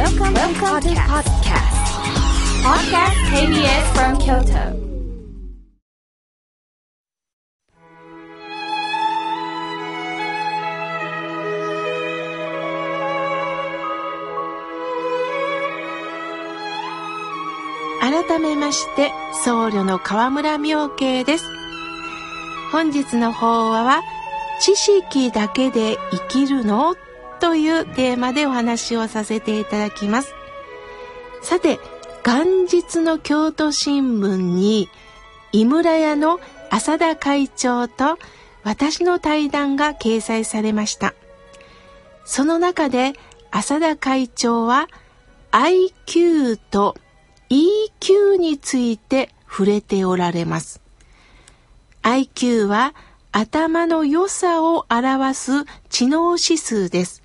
Welcome, Welcome to podcast. Podcast KBS from Kyoto. 改めまして僧侶の河村明慶です本日の法話は知識だけで生きるのというテーマでお話をさせていただきますさて元日の京都新聞に井村屋の浅田会長と私の対談が掲載されましたその中で浅田会長は IQ と EQ について触れておられます。IQ は頭の良さを表す知能指数です。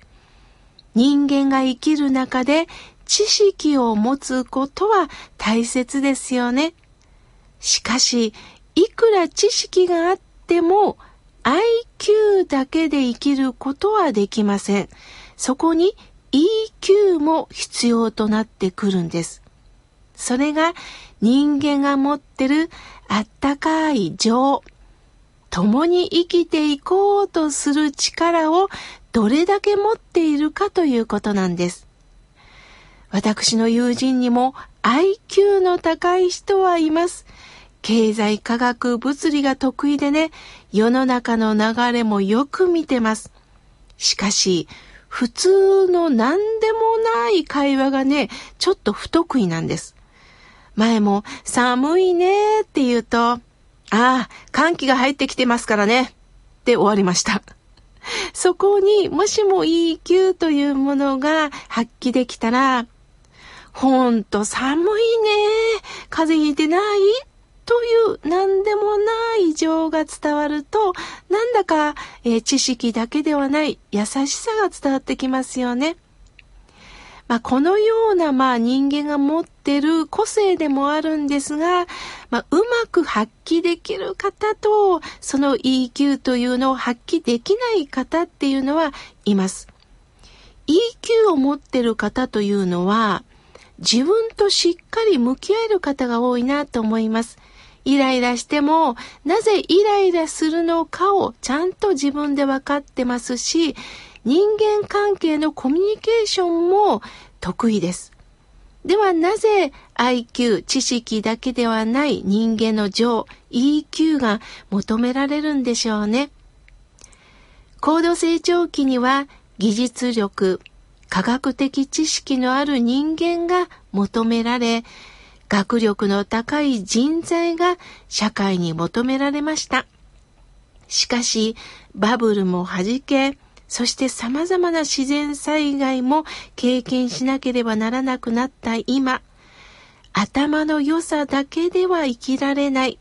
人間が生きる中で知識を持つことは大切ですよね。しかし、いくら知識があっても IQ だけで生きることはできません。そこに EQ も必要となってくるんです。それが人間が持ってるあったかい情。共に生きていこうとする力をどれだけ持っているかということなんです。私の友人にも IQ の高い人はいます。経済科学物理が得意でね、世の中の流れもよく見てます。しかし、普通の何でもない会話がね、ちょっと不得意なんです。前も寒いねって言うと、ああ、寒気が入ってきてますからねって終わりました。そこにもしも EQ というものが発揮できたら、ほんと寒いね。風邪ひいてない？という何でもない情が伝わると、なんだか、えー、知識だけではない優しさが伝わってきますよね。まあ、このような、まあ、人間が持ってる個性でもあるんですが、まあ、うまく発揮できる方と、その EQ というのを発揮できない方っていうのはいます。EQ を持ってる方というのは、自分としっかり向き合える方が多いなと思います。イライラしても、なぜイライラするのかをちゃんと自分で分かってますし、人間関係のコミュニケーションも得意です。ではなぜ IQ、知識だけではない人間の情、EQ が求められるんでしょうね？高度成長期には技術力、科学的知識のある人間が求められ、学力の高い人材が社会に求められました。しかし、バブルも弾け、そして様々な自然災害も経験しなければならなくなった今、頭の良さだけでは生きられない。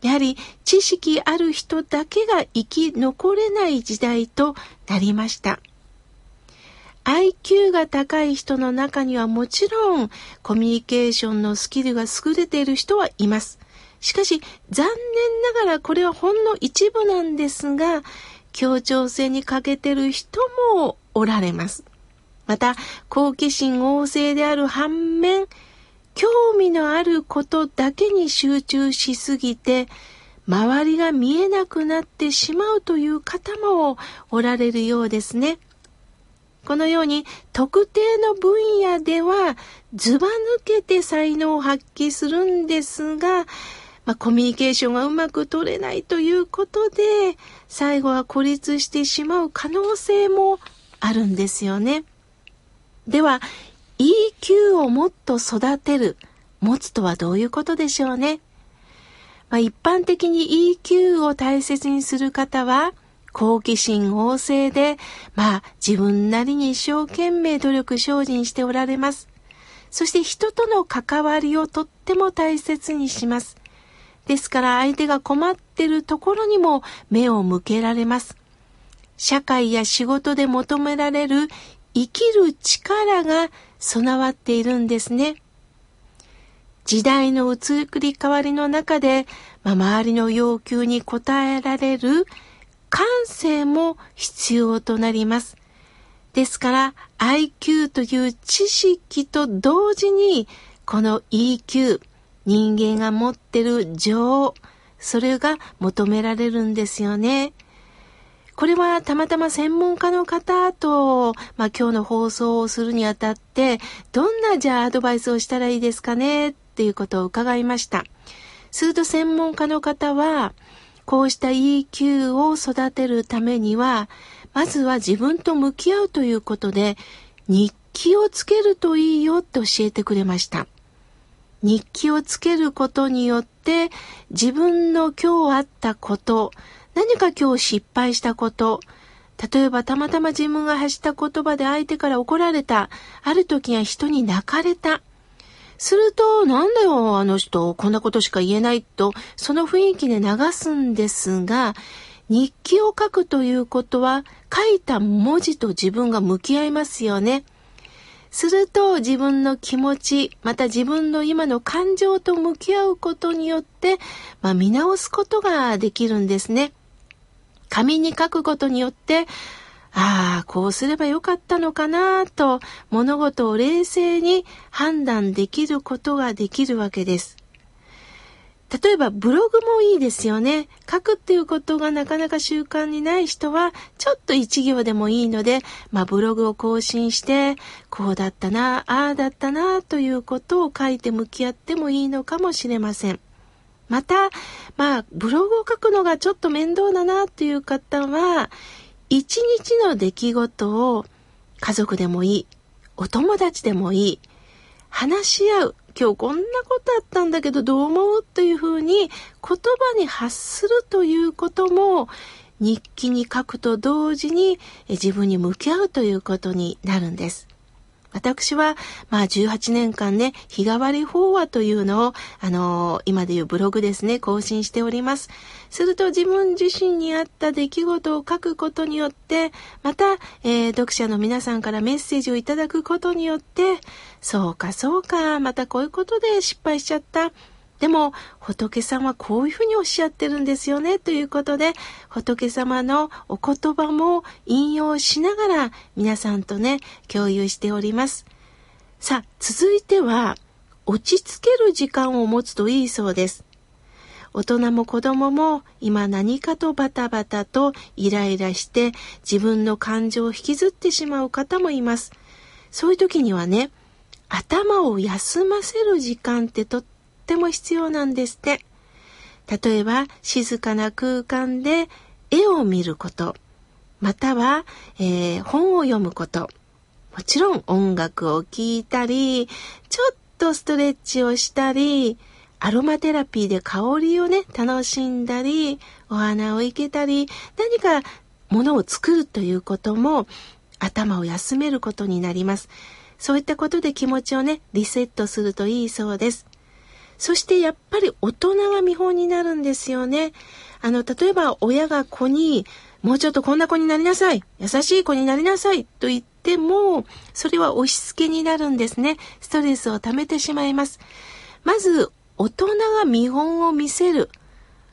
やはり知識ある人だけが生き残れない時代となりました。IQ が高い人の中にはもちろんコミュニケーションのスキルが優れている人はいます。しかし残念ながらこれはほんの一部なんですが、協調性に欠けてる人もおられます。また、好奇心旺盛である反面、興味のあることだけに集中しすぎて、周りが見えなくなってしまうという方もおられるようですね。このように特定の分野ではずば抜けて才能を発揮するんですが、まあ、コミュニケーションがうまく取れないということで、最後は孤立してしまう可能性もあるんですよね。では、EQ をもっと育てる、持つとはどういうことでしょうね。まあ、一般的に EQ を大切にする方は、好奇心旺盛で、まあ自分なりに一生懸命努力精進しておられます。そして人との関わりをとっても大切にします。ですから相手が困ってるところにも目を向けられます。社会や仕事で求められる生きる力が備わっているんですね。時代の移り変わりの中で、まあ、周りの要求に応えられる感性も必要となります。ですから IQ という知識と同時にこの EQ、人間が持ってる情、それが求められるんですよね。これはたまたま専門家の方と、まあ、今日の放送をするにあたって、どんなじゃあアドバイスをしたらいいですかね？っていうことを伺いました。すると専門家の方は、こうした EQ を育てるためには、まずは自分と向き合うということで、日記をつけるといいよって教えてくれました。日記をつけることによって、自分の今日あったこと、何か今日失敗したこと、例えばたまたま自分が発した言葉で相手から怒られた、ある時は人に泣かれた。すると、なんだよ、あの人、こんなことしか言えないと、その雰囲気で流すんですが、日記を書くということは、書いた文字と自分が向き合いますよね。すると自分の気持ち、また自分の今の感情と向き合うことによって、まあ、見直すことができるんですね。紙に書くことによって、ああ、こうすればよかったのかなと物事を冷静に判断できることができるわけです。例えばブログもいいですよね。書くっていうことがなかなか習慣にない人は、ちょっと一行でもいいので、まあブログを更新して、こうだったな、ああだったな、ということを書いて向き合ってもいいのかもしれません。また、まあ、ブログを書くのがちょっと面倒だなという方は、一日の出来事を家族でもいい、お友達でもいい、話し合う。今日こんなことあったんだけどどう思うというふうに言葉に発するということも日記に書くと同時に自分に向き合うということになるんです。私は、まあ18年間ね、日替わり法話というのを、あのー、今でいうブログですね、更新しております。すると自分自身にあった出来事を書くことによって、また、えー、読者の皆さんからメッセージをいただくことによって、そうかそうか、またこういうことで失敗しちゃった。でも仏さんはこういうふうにおっしゃってるんですよねということで仏様のお言葉も引用しながら皆さんとね共有しております。さあ続いては落ち着ける時間を持つといいそうです。大人も子供も今何かとバタバタとイライラして自分の感情を引きずってしまう方もいます。そういう時にはね、頭を休ませる時間ってとってっても必要なんですって。例えば、静かな空間で絵を見ること、または、えー、本を読むこと、もちろん音楽を聴いたり、ちょっとストレッチをしたり、アロマテラピーで香りをね、楽しんだり、お花を生けたり、何かものを作るということも頭を休めることになります。そういったことで気持ちをね、リセットするといいそうです。そしてやっぱり大人が見本になるんですよね。あの、例えば親が子に、もうちょっとこんな子になりなさい。優しい子になりなさい。と言っても、それは押し付けになるんですね。ストレスを溜めてしまいます。まず、大人が見本を見せる。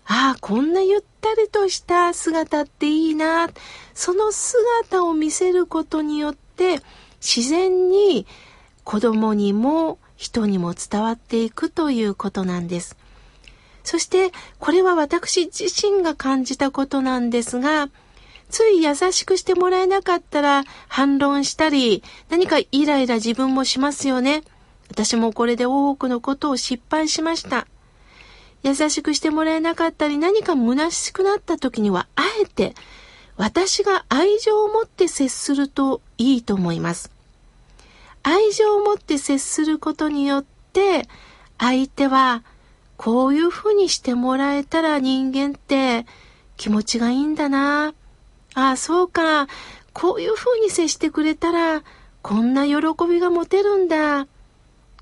ああ、こんなゆったりとした姿っていいな。その姿を見せることによって、自然に子供にも人にも伝わっていくということなんです。そしてこれは私自身が感じたことなんですが、つい優しくしてもらえなかったら反論したり、何かイライラ自分もしますよね。私もこれで多くのことを失敗しました。優しくしてもらえなかったり何か虚しくなった時にはあえて私が愛情を持って接するといいと思います。愛情を持って接することによって相手はこういうふうにしてもらえたら人間って気持ちがいいんだな。ああ、そうか。こういうふうに接してくれたらこんな喜びが持てるんだ。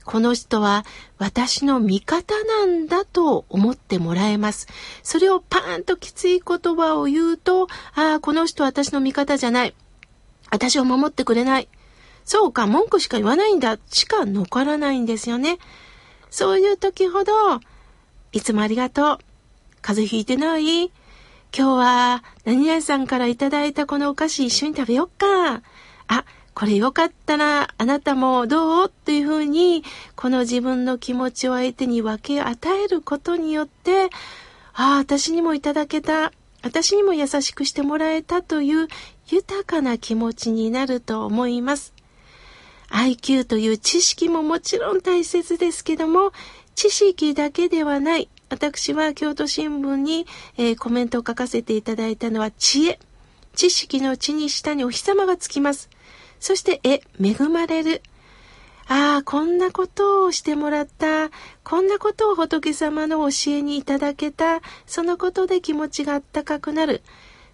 この人は私の味方なんだと思ってもらえます。それをパーンときつい言葉を言うと、ああ、この人は私の味方じゃない。私を守ってくれない。そうか、文句しか言わないんだ、しか残らないんですよね。そういう時ほど、いつもありがとう。風邪ひいてない今日は何々さんからいただいたこのお菓子一緒に食べよっか。あ、これよかったな、あなたもどう？っていうふうに、この自分の気持ちを相手に分け与えることによって、ああ、私にもいただけた、私にも優しくしてもらえたという豊かな気持ちになると思います。IQ という知識ももちろん大切ですけども、知識だけではない。私は京都新聞に、えー、コメントを書かせていただいたのは知恵。知識の地に下にお日様がつきます。そして、え、恵まれる。ああ、こんなことをしてもらった。こんなことを仏様の教えにいただけた。そのことで気持ちがあったかくなる。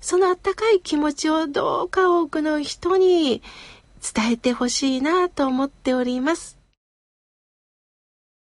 そのあったかい気持ちをどうか多くの人に伝えてほしいなと思っております。